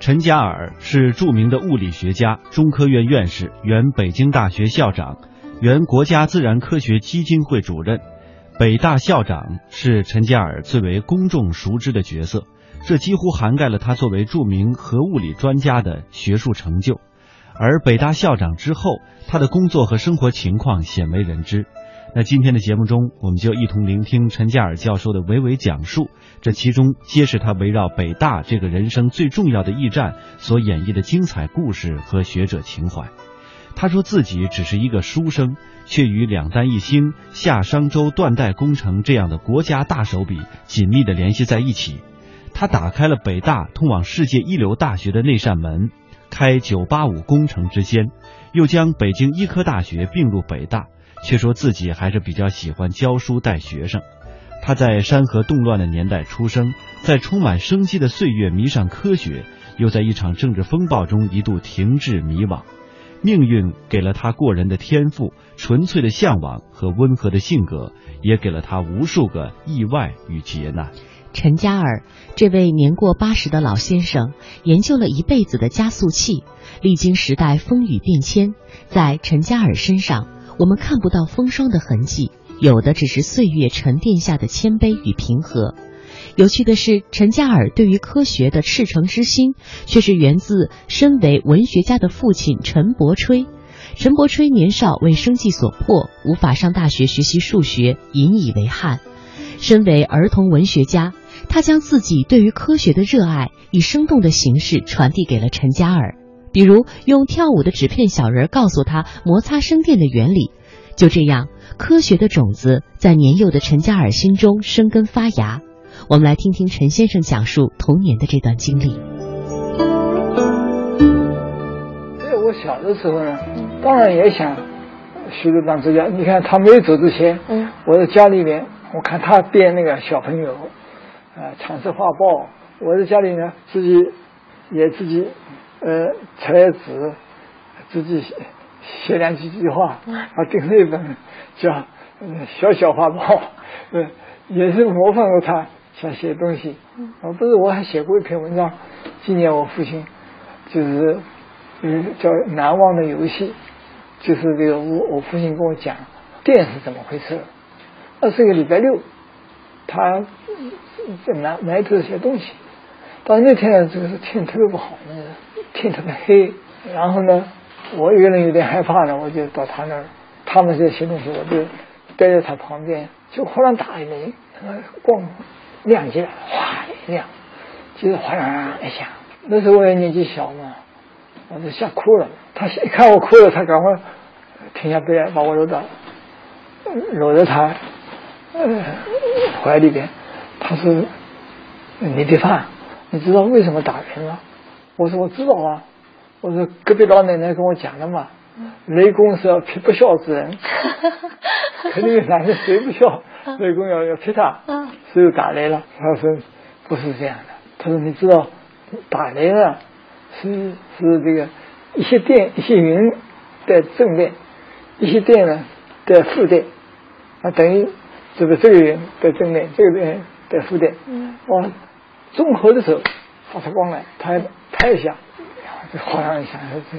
陈嘉尔是著名的物理学家、中科院院士、原北京大学校长、原国家自然科学基金会主任。北大校长是陈嘉尔最为公众熟知的角色，这几乎涵盖了他作为著名核物理专家的学术成就。而北大校长之后，他的工作和生活情况鲜为人知。那今天的节目中，我们就一同聆听陈嘉尔教授的娓娓讲述，这其中皆是他围绕北大这个人生最重要的驿站所演绎的精彩故事和学者情怀。他说自己只是一个书生，却与两弹一星、夏商周断代工程这样的国家大手笔紧密地联系在一起。他打开了北大通往世界一流大学的那扇门，开985工程之先，又将北京医科大学并入北大。却说自己还是比较喜欢教书带学生。他在山河动乱的年代出生，在充满生机的岁月迷上科学，又在一场政治风暴中一度停滞迷惘。命运给了他过人的天赋、纯粹的向往和温和的性格，也给了他无数个意外与劫难。陈嘉尔这位年过八十的老先生，研究了一辈子的加速器，历经时代风雨变迁，在陈嘉尔身上。我们看不到风霜的痕迹，有的只是岁月沉淀下的谦卑与平和。有趣的是，陈嘉尔对于科学的赤诚之心，却是源自身为文学家的父亲陈伯吹。陈伯吹年少为生计所迫，无法上大学学习数学，引以为憾。身为儿童文学家，他将自己对于科学的热爱以生动的形式传递给了陈嘉尔。比如用跳舞的纸片小人告诉他摩擦生电的原理，就这样，科学的种子在年幼的陈嘉尔心中生根发芽。我们来听听陈先生讲述童年的这段经历。在我小的时候呢，当然也想学着当作家。你看他没有走之前，嗯，我在家里面，我看他编那个小朋友，啊，彩色画报，我在家里呢自己也自己。呃，裁纸，自己写写两几句话，啊，订了一本叫《小小画报》，呃，也是模仿着他想写东西。啊，不是，我还写过一篇文章，纪念我父亲，就是嗯叫《难忘的游戏》，就是这个我我父亲跟我讲电是怎么回事。那是个礼拜六，他在埋埋头写东西，到那天呢，这个是天特别不好，那个。天特别黑，然后呢，我一个人有点害怕呢，我就到他那儿，他们在写东西，我就待在他旁边，就忽然打一雷，那个光亮起来，哗一亮，就是哗啦啦一下。那时候我也年纪小嘛，我就吓哭了。他一看我哭了，他赶快停下背来，把我搂到，搂着他怀里边。他说：“你的饭，你知道为什么打人吗？”我说我知道啊，我说隔壁老奶奶跟我讲的嘛，雷公是要劈不孝之人，肯定男人谁不孝，雷公要要劈他，所以打雷了。他说不是这样的，他说你知道打雷了是是这个一些电一些云带正电，一些电呢带负电，啊等于这个这个云带正电，这个电带负电，哇，综合的时候发出光来，拍。拍一下，就晃上一下，这，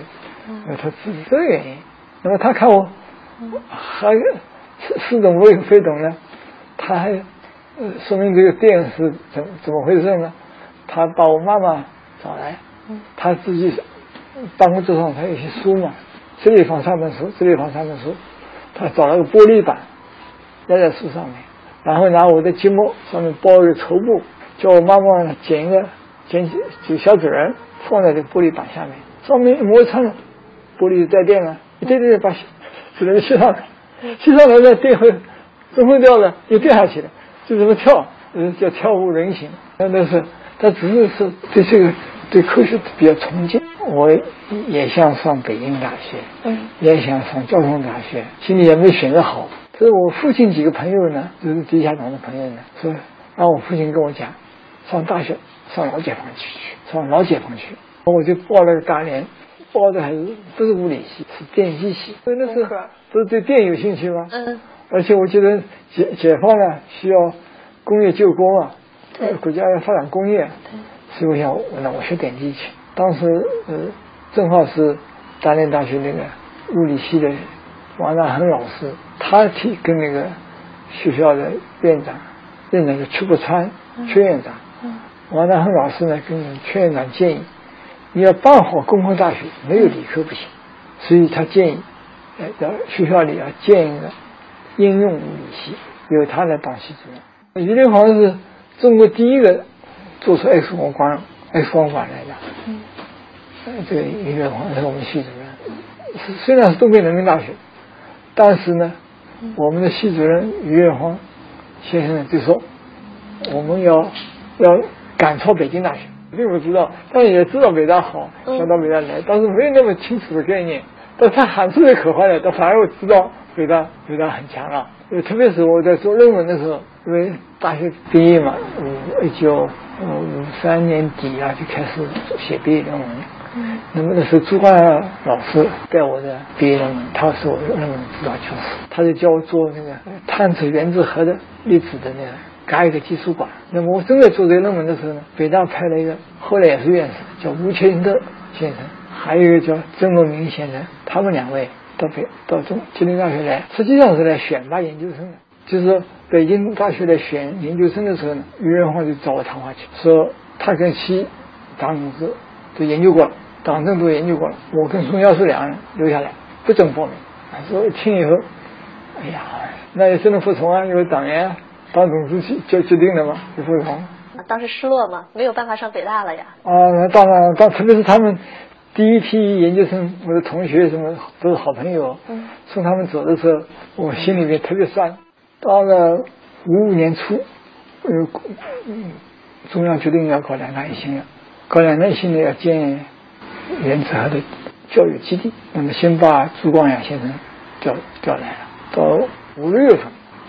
呃，他自己这个原因。那么他看我还似似懂非懂呢，他还说明这个电是怎怎么回事呢？他把我妈妈找来，他自己办公桌上他有些书嘛，这里放三本书，这里放三本书，他找了个玻璃板压在书上面，然后拿我的积木上面包一个绸布，叫我妈妈剪一个剪几小纸人。放在这玻璃板下面，上面一摩擦，玻璃带电了，一带电把纸人吸上来，吸上来呢电会中分掉了，又掉下去了，就这么跳，嗯，叫跳舞人形。那是他只是是对这个对科学比较崇敬。我也想上北京大学，嗯，也想上交通大学，心里也没选择好。可是我父亲几个朋友呢，就是地下党的朋友呢，说让我父亲跟我讲，上大学上老解放区去。上老解放区，我就报了个大连，报的还是不是物理系，是电机系。所以那时候不是对电有兴趣吗？嗯。而且我觉得解解放呢需要工业救工啊，国家要发展工业，所以我想那我学电机去。当时呃正好是大连大学那个物理系的王大恒老师，他提跟那个学校的院长，院长叫邱国川，邱院长。王大恒老师呢跟邱院长建议，你要办好工科大学，没有理科不行，所以他建议，呃，在学校里要建一个应用物理系，由他来当系主任。于连煌是中国第一个做出 X 光管 X 光管来的，嗯，这个于连煌是我们系主任，虽然是东北人民大学，但是呢，我们的系主任于月芳先生就说，我们要要。赶超北京大学，并不知道，但也知道北大好，想到北大来，但是没有那么清楚的概念。但他喊出来口号来，他反而我知道北大北大很强了。特别是我在做论文的时候，因为大学毕业嘛，嗯一九五三年底啊就开始写毕业论文。嗯。那么那时候朱光亚老师带我的毕业论文，他是我的论文指导教师，他就教我做那个探测原子核的粒子的那个。伽一个技术馆。那么我正在做这个论文的时候呢，北大派了一个，后来也是院士，叫吴清德先生，还有一个叫曾国明先生，他们两位到北到中吉林大学来，实际上是来选拔研究生的。就是北京大学来选研究生的时候呢，于仁煌就找我谈话去，说他跟习党同志都研究过了，党政都研究过了，我跟宋教授两人留下来不准报名。说一听以后，哎呀，那也只能服从啊，因为党员。当总书记就决定了嘛，就服从。当时失落嘛？没有办法上北大了呀。啊，那当然，当特别是他们第一批研究生，我的同学什么都是好朋友。嗯。送他们走的时候，我心里面特别酸。到了五五年初，呃，中央决定要搞两弹一星了，搞两弹一星呢要建原子核的教育基地。那么先把朱光亚先生调调来了。到五六月份，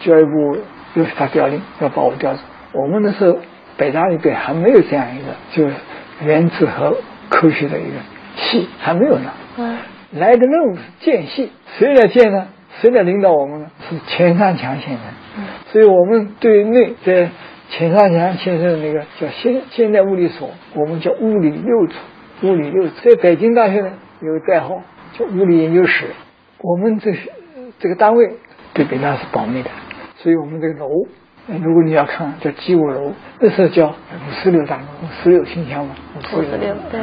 教育部。又是他调令要把我调走。我们那时候北大里边还没有这样一个，就是原子核科学的一个系还没有呢。嗯。来的任务是建系，谁来建呢？谁来领导我们呢？是钱三强先生。嗯。所以我们对内在钱三强先生的那个叫现现代物理所，我们叫物理六处。物理六处在北京大学呢有个代号叫物理研究室。我们这这个单位对北大是保密的。所以我们这个楼，如果你要看，叫 G 五楼，那时候叫五四六大楼，五四六信箱嘛，五四六对。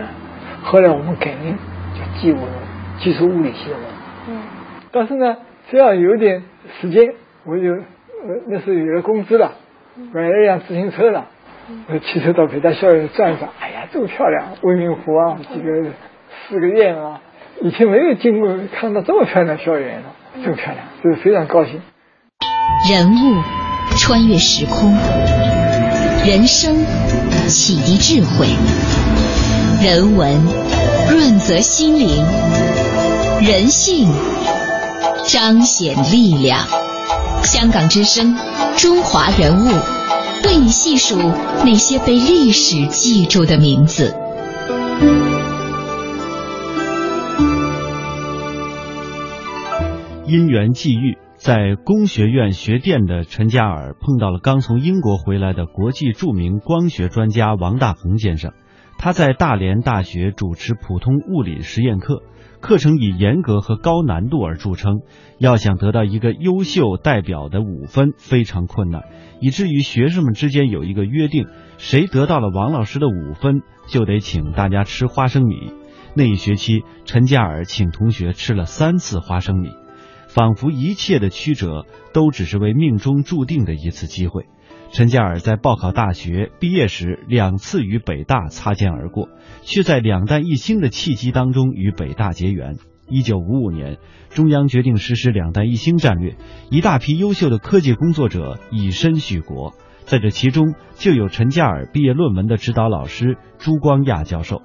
后来我们改名叫 G 五楼，基础物理系的楼。嗯。但是呢，只要有点时间，我就呃那时候有了工资了，买了一辆自行车了，我骑车到北大校园转转，哎呀，这么漂亮，未名湖啊，几个四个院啊，以前没有经过看到这么漂亮的校园了，这么漂亮，就是非常高兴。人物穿越时空，人生启迪智慧，人文润泽心灵，人性彰显力量。香港之声，中华人物，为你细数那些被历史记住的名字。因缘际遇。在工学院学电的陈嘉尔碰到了刚从英国回来的国际著名光学专家王大珩先生。他在大连大学主持普通物理实验课，课程以严格和高难度而著称。要想得到一个优秀代表的五分非常困难，以至于学生们之间有一个约定：谁得到了王老师的五分，就得请大家吃花生米。那一学期，陈嘉尔请同学吃了三次花生米。仿佛一切的曲折都只是为命中注定的一次机会。陈嘉尔在报考大学毕业时两次与北大擦肩而过，却在两弹一星的契机当中与北大结缘。一九五五年，中央决定实施两弹一星战略，一大批优秀的科技工作者以身许国，在这其中就有陈嘉尔毕业论文的指导老师朱光亚教授。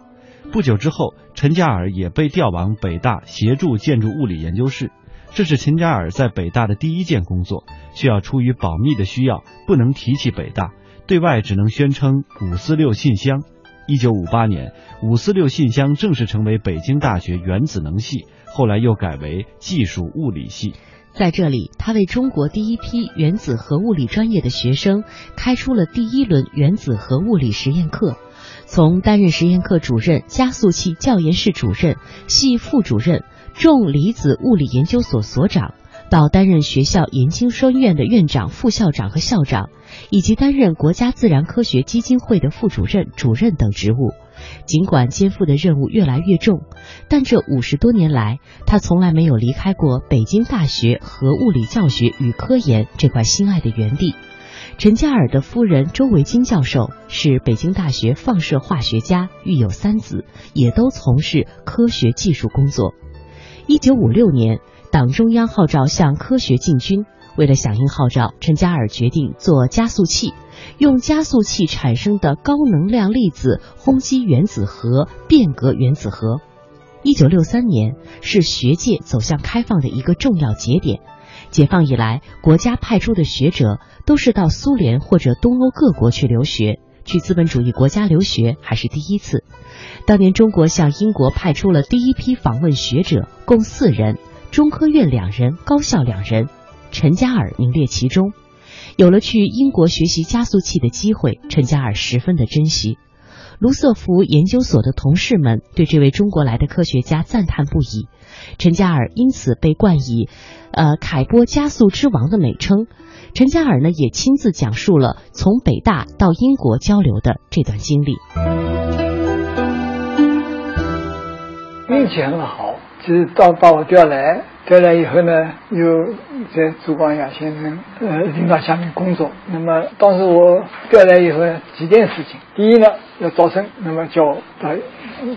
不久之后，陈嘉尔也被调往北大协助建筑物理研究室。这是陈嘉尔在北大的第一件工作，需要出于保密的需要，不能提起北大，对外只能宣称五四六信箱。一九五八年，五四六信箱正式成为北京大学原子能系，后来又改为技术物理系。在这里，他为中国第一批原子核物理专业的学生开出了第一轮原子核物理实验课。从担任实验课主任、加速器教研室主任、系副主任、重离子物理研究所所长，到担任学校研究生院的院长、副校长和校长，以及担任国家自然科学基金会的副主任、主任等职务。尽管肩负的任务越来越重，但这五十多年来，他从来没有离开过北京大学核物理教学与科研这块心爱的园地。陈嘉尔的夫人周维金教授是北京大学放射化学家，育有三子，也都从事科学技术工作。一九五六年，党中央号召向科学进军，为了响应号召，陈嘉尔决定做加速器。用加速器产生的高能量粒子轰击原子核，变革原子核。一九六三年是学界走向开放的一个重要节点。解放以来，国家派出的学者都是到苏联或者东欧各国去留学，去资本主义国家留学还是第一次。当年中国向英国派出了第一批访问学者，共四人，中科院两人，高校两人，陈嘉尔名列其中。有了去英国学习加速器的机会，陈嘉尔十分的珍惜。卢瑟福研究所的同事们对这位中国来的科学家赞叹不已，陈嘉尔因此被冠以“呃凯波加速之王”的美称。陈嘉尔呢也亲自讲述了从北大到英国交流的这段经历。运气很好，是到把我调来。调来以后呢，又在朱光亚先生呃领导下面工作。那么当时我调来以后呢，几件事情。第一呢，要招生，那么叫到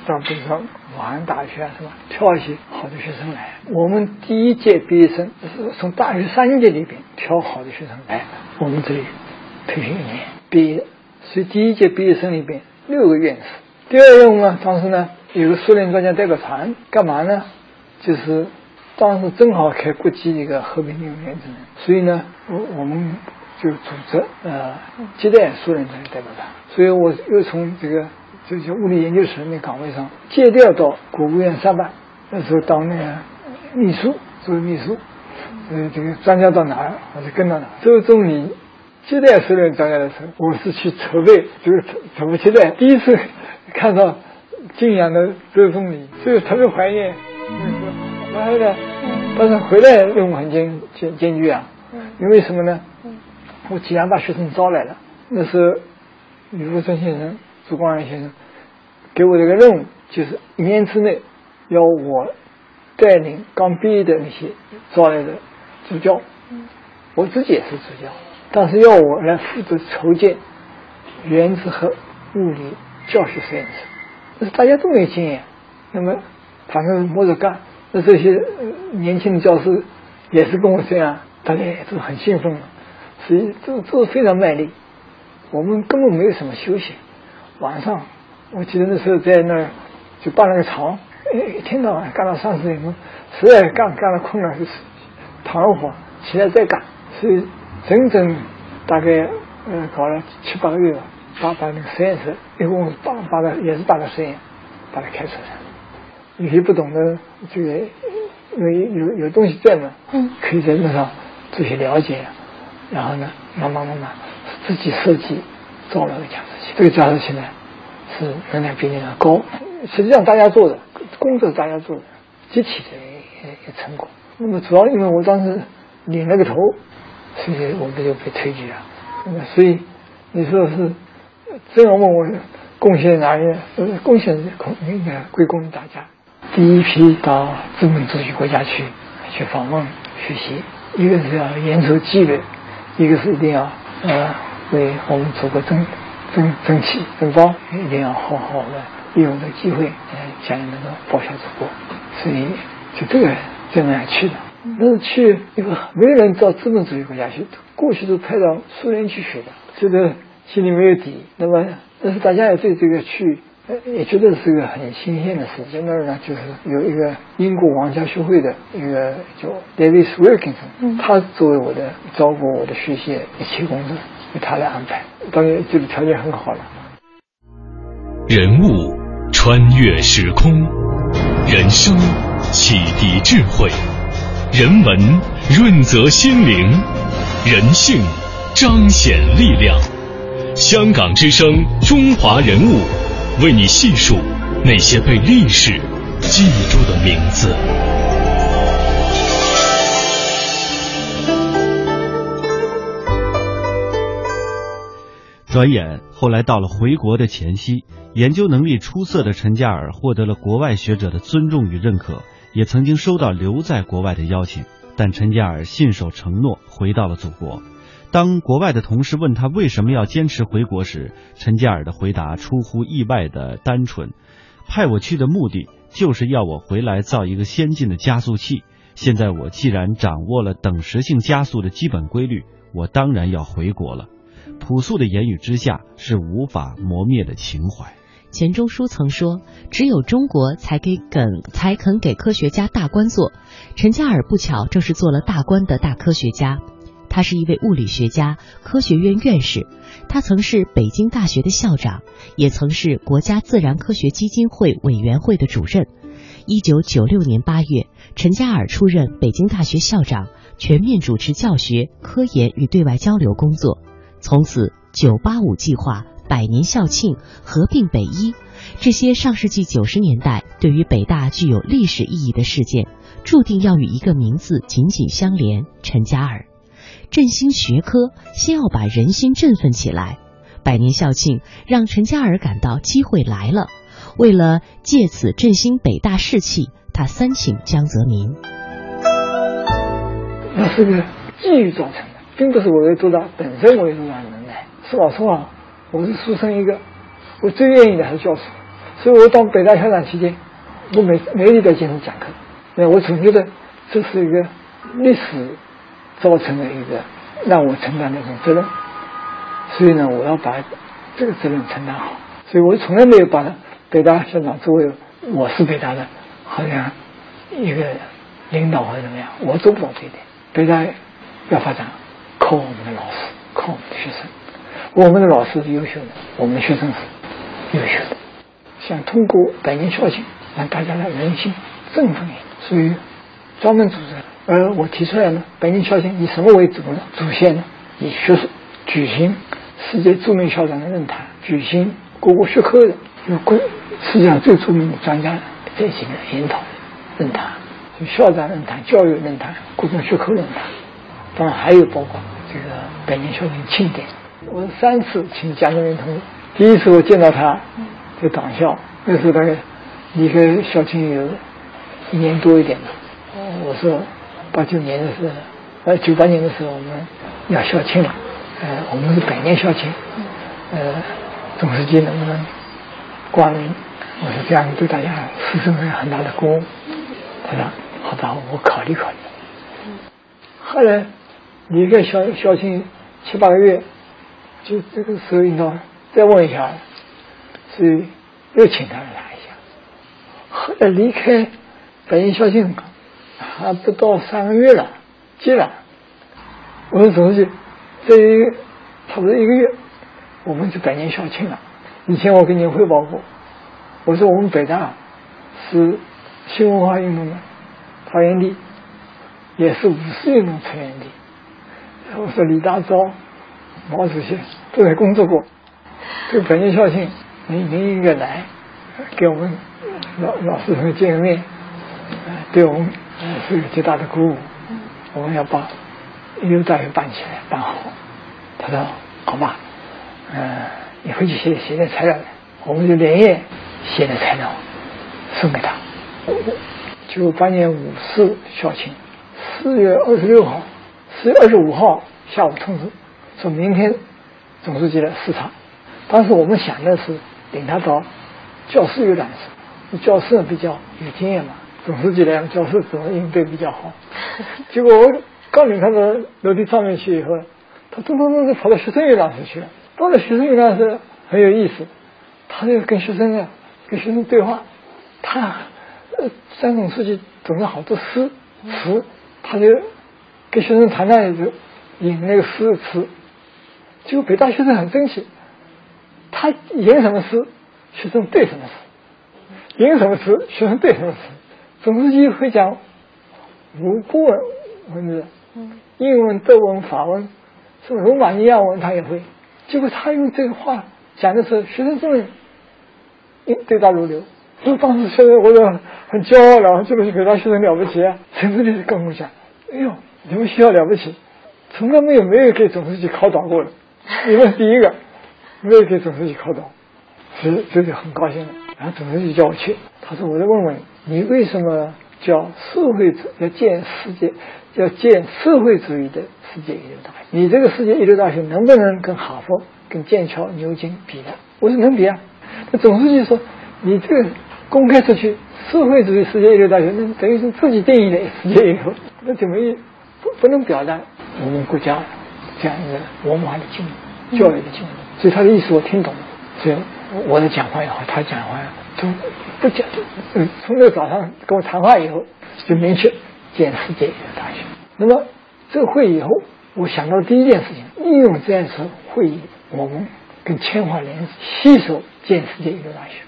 到比如说武汉大学啊什么，挑一些好的学生来。我们第一届毕业生是从大学三年级里边挑好的学生来我们这里培训一年毕业。所以第一届毕业生里边六个院士。第二任务呢，当时呢有个苏联专家代表团，干嘛呢？就是。当时正好开国际一个和平领原子能，所以呢，我我们就组织呃接待苏联的代表团，所以我又从这个这些物理研究室那岗位上借调到国务院上班，那时候当那个秘书，作为秘书，呃，这个专家到哪儿我就跟到哪儿。周总理接待苏联专家的时候，我是去筹备，就是怎么接待。第一次看到敬仰的周总理，所以特别怀念。然后呢，但是回来任务很艰艰艰巨啊，因为什么呢？我既然把学生招来了，那时候吕福春先生、朱光亚先生给我这个任务，就是一年之内要我带领刚毕业的那些招来的助教，我自己也是助教，但是要我来负责筹建原子核物理教学实验室，这是大家都没经验，那么反正摸着干。这些年轻的教师也是跟我这样，大家也是很兴奋，所以都都非常卖力。我们根本没有什么休息。晚上，我记得那时候在那儿就搭了个床，一天到晚干到三四点钟，实在干干了困了，就躺一会儿，起来再干。所以整整大概呃搞了七八个月吧，把把那个实验室一共八八个也是八个实验，把它开出来。有些不懂的，这个因为有有东西在嘛，嗯，可以在路上做些了解，然后呢，慢慢慢慢自己设计造了个加速器。这个加速器呢，是能量比例的高，实际上大家做的工作，大家做的集体的成果。那么主要因为我当时领了个头，所以我们就被推举了。那么所以你说是真要问我贡献哪里，贡献应该归功于大家。第一批到资本主义国家去去访问学习，一个是要严守纪律，一个是一定要呃为我们祖国争争争气争光，一定要好好的利用这个机会，呃，将来能够报效祖国。所以就这个这样去的，但是去一个没有人到资本主义国家去，过去都派到苏联去学的，这个心里没有底。那么，但是大家也对这个去。也觉得是个很新鲜的事。在那儿呢，就是有一个英国皇家学会的一个叫 David Wilkinson，他作为我的照顾我的学习一切工作，由他来安排，当然这个条件很好了。人物穿越时空，人生启迪智慧，人文润泽心灵，人性彰显力量。香港之声，中华人物。为你细数那些被历史记住的名字。转眼，后来到了回国的前夕，研究能力出色的陈嘉尔获得了国外学者的尊重与认可，也曾经收到留在国外的邀请。但陈嘉尔信守承诺，回到了祖国。当国外的同事问他为什么要坚持回国时，陈嘉尔的回答出乎意外的单纯：派我去的目的就是要我回来造一个先进的加速器。现在我既然掌握了等时性加速的基本规律，我当然要回国了。朴素的言语之下是无法磨灭的情怀。钱钟书曾说：“只有中国才给肯才肯给科学家大官做。”陈嘉尔不巧正是做了大官的大科学家。他是一位物理学家、科学院院士，他曾是北京大学的校长，也曾是国家自然科学基金会委员会的主任。一九九六年八月，陈嘉尔出任北京大学校长，全面主持教学、科研与对外交流工作。从此，九八五计划、百年校庆、合并北医，这些上世纪九十年代对于北大具有历史意义的事件，注定要与一个名字紧紧相连——陈嘉尔。振兴学科，先要把人心振奋起来。百年校庆让陈嘉尔感到机会来了。为了借此振兴北大士气，他三请江泽民。那是个机遇造成的。并不是我有多大本身我有多大能耐。说老实话，我是书生一个，我最愿意的还是教书。所以我当北大校长期间，我每每礼拜进行讲课。那我总觉得这是一个历史造成了一个让我承担的一种责任。所以呢，我要把这个责任承担好。所以我从来没有把北大校长作为我是北大的，好像一个领导或者怎么样，我做不到这一点。北大要发展。靠我们的老师，靠我们的学生。我们的老师是优秀的，我们的学生是优秀的。想通过百年校庆，让大家的人心振奋，所以专门组织。而我提出来呢，百年校庆以什么为主呢？主线呢？以学术举行世界著名校长的论坛，举行各个学科的有关世界上最著名的专家在一起的研讨论坛，就校长论坛、教育论坛、各种学科论坛，当然还有包括。这个百年校庆庆典，我三次请蒋泽民同志。第一次我见到他，在党校，那时候大概离开校庆有一年多一点了。我说八九年的时候，呃九八年的时候我们要校庆了，呃我们是百年校庆，呃总书记能不能光临？我说这样对大家师生有很大的鼓舞。他说好的，我考虑考虑。后来。离开校校庆七八个月，就这个时候应该再问一下，所以又请他来一下。后来离开百年校庆还不到三个月了，接了。我说总书记，这差不多一个月，我们就百年校庆了。以前我跟您汇报过，我说我们北大是新文化运动的发源地，也是五四运动成源地。我说李大钊、毛主席都在工作过，这个百年校庆，您您应该来，给我们老老师们见个面，对我们是有极大的鼓舞。我们要把一流大学办起来，办好。他说好吧，嗯，你回去写写点材料来，我们就连夜写点材料送给他。九八年五四校庆，四月二十六号。四月二十五号下午通知，说明天总书记来视察。当时我们想的是领他到教室游览室，教室比较有经验嘛。总书记来教室怎么应对比较好？结果我刚领他到楼梯上面去以后，他咚咚咚就跑到学生游览室去了。到了学生游览室很有意思，他就跟学生啊，跟学生对话。他呃，三总书记总了好多诗词，他就。跟学生谈谈也就引那个诗词，结果北大学生很争气，他引什么诗，学生对什么诗；引什么诗，学生对什么词。总书记会讲五国文文字，英文、德文、法文，是罗马尼亚文他也会。结果他用这个话讲的时候，学生真的对答如流。所以当时现在我就很骄傲了，这个是北大学生了不起啊！陈志立跟我讲：“哎呦，你们学校了不起，从来没有没有给总书记考倒过的，你们第一个没有给总书记考倒，所以这就很高兴了。然后总书记叫我去，他说：“我再问问你，为什么叫社会主要建世界，要建社会主义的世界一流大学？你这个世界一流大学能不能跟哈佛、跟剑桥、牛津比呢？”我说：“能比啊。”那总书记说：“你这个。”公开出去，社会主义世界一流大学，那等于是自己定义的世界一流，那怎么不不能表达我们国家这样一个文化的进步、教育的进步？所以他的意思我听懂了。所以我的讲话也好，他讲话也好都不讲。嗯从那早上跟我谈话以后，就明确建世界一流大学。那么这个会以后，我想到第一件事情，利用这样一次会议，我们跟清华联携手建世界一流大学。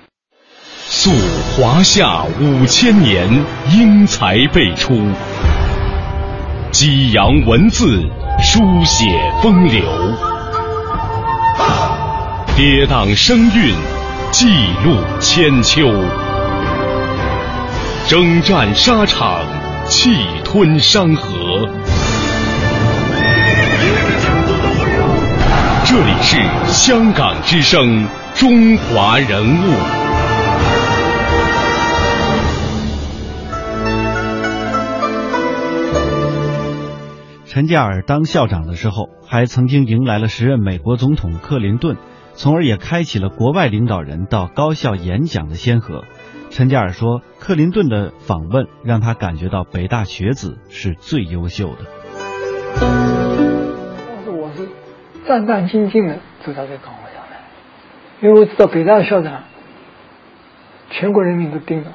溯华夏五千年，英才辈出；激扬文字，书写风流；跌宕声韵，记录千秋；征战沙场，气吞山河。这里是香港之声，中华人物。陈加尔当校长的时候，还曾经迎来了时任美国总统克林顿，从而也开启了国外领导人到高校演讲的先河。陈加尔说，克林顿的访问让他感觉到北大学子是最优秀的。当时我是战战兢兢的走到这个岗位上来，因为我知道北大的校长，全国人民都盯着，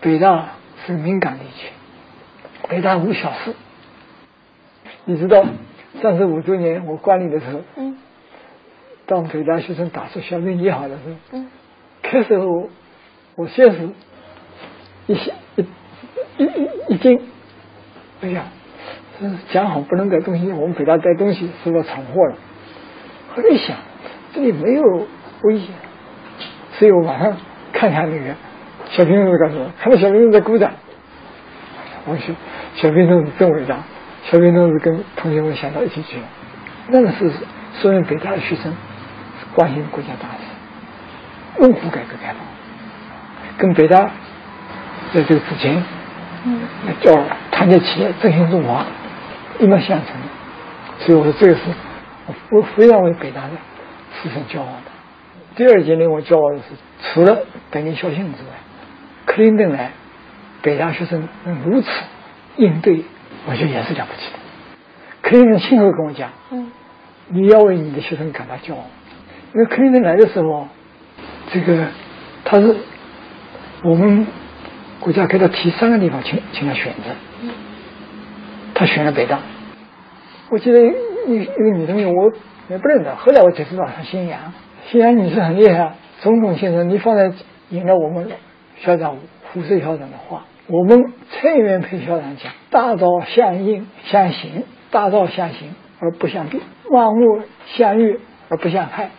北大是敏感地区，北大无小事。你知道三十五周年我观礼的时候，嗯，当北大学生打出“小兵你好”的时候，嗯，开始我我先是一想一一一一惊，哎呀，讲好不能带东西，我们北大带东西是不是闯祸了。后来一想，这里没有危险，所以我马上看看那个小平同志干什么，看到小平同志在鼓掌，我说小平同志真伟大。小平同志跟同学们想到一起去了，那个是所有北大的学生关心国家大事，拥护改革开放，跟北大在这个之前，嗯，叫团结企业振兴中华一脉相承的，所以我说这个是我非常为北大的师生骄傲的。第二件令我骄傲的是，除了百年校庆之外，克林顿来，北大学生能如此应对。我觉得也是了不起的。克林顿亲口跟我讲：“嗯，你要为你的学生感到骄傲。因为克林顿来的时候，这个他是我们国家给他提三个地方，请请他选择。他选了北大。我记得一一个女同学，我也不认得，后来我才知道她姓杨。姓杨女士很厉害，总统先生，你放在引了我们校长胡适校长的话。我们蔡元培校长讲：“大道相应相行，大道相行而不相避；万物相遇而不相害。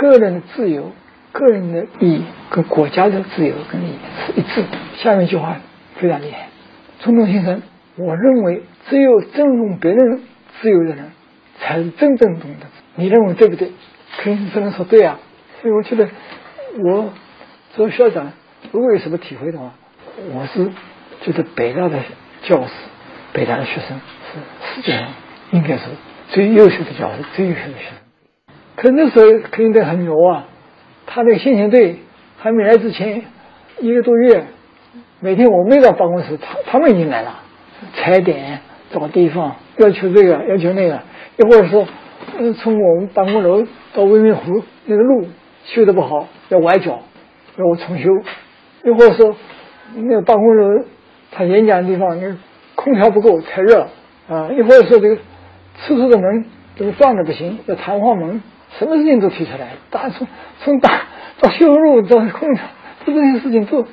个人的自由、个人的利益跟国家的自由跟利益是一致的。”下面一句话非常厉害。冲动先生，我认为只有尊重别人自由的人，才是真正懂得。你认为对不对？肯定只能说对啊。所以我觉得，我做校长，如果有什么体会的话，我是。觉得北大的教师，北大的学生是世界上应该是最优秀的教师，最优秀的学生。可那时候肯定得很牛啊！他那个先遣队还没来之前一个多月，每天我没到办公室，他他们已经来了，踩点找地方，要求这个要求那个，一会儿说，嗯，从我们办公楼到未名湖那个路修的不好，要崴脚，要我重修，一会儿说那个办公楼。他演讲的地方，那空调不够，太热啊！一会儿说这个厕所的门这个放着不行，要弹簧门，什么事情都提出来。大从从大到修路到空调，这些事情都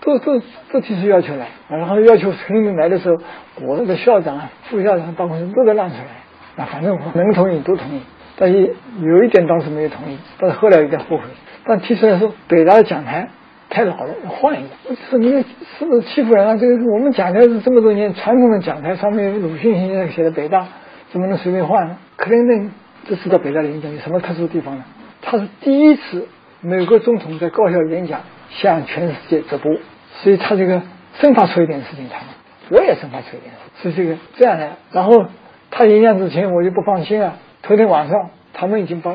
都都都提出要求来。然后要求陈立来的时候，我那个校长、副校长办公室都得让出来。那反正我能同意都同意。但是有一点当时没有同意，但是后来有点后悔。但提出来说，北大的讲台太老了，要换一个。说你是不是欺负人啊？这个我们讲台是这么多年传统的讲台，上面鲁迅先生写的北大，怎么能随便换呢？克林顿这次到北大的演讲有什么特殊的地方呢？他是第一次美国总统在高校演讲向全世界直播，所以他这个生发出一点事情，他们我也生发出一点事，是这个这样的。然后他演讲之前，我就不放心啊。头天晚上，他们已经把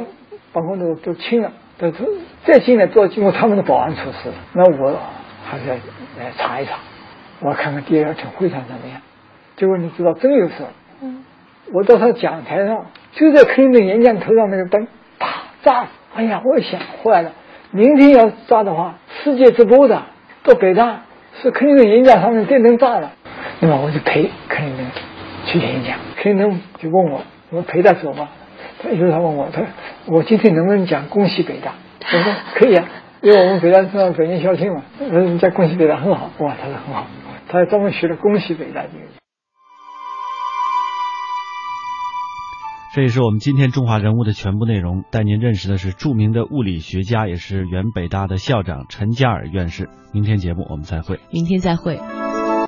办公室都清了，但是再进来都要经过他们的保安措施。那我还是要来查一查，我看看第二天会场怎么样。结果你知道，真有事。嗯。我到他讲台上，就在克林顿演讲头上那个灯，啪炸了！哎呀，我想坏了，明天要炸的话，世界直播的到北大，是克林顿演讲上面电灯炸了。那么我就陪克林顿去演讲，克林顿就问我，我陪他走吗？他有时候他问我，他我今天能不能讲恭喜北大？我说可以啊，因为我们北大是北京校庆嘛，人家恭喜北大很好。哇，他说很好，他还专门学了恭喜北大这个。这也是我们今天中华人物的全部内容。带您认识的是著名的物理学家，也是原北大的校长陈嘉尔院士。明天节目我们再会。明天再会。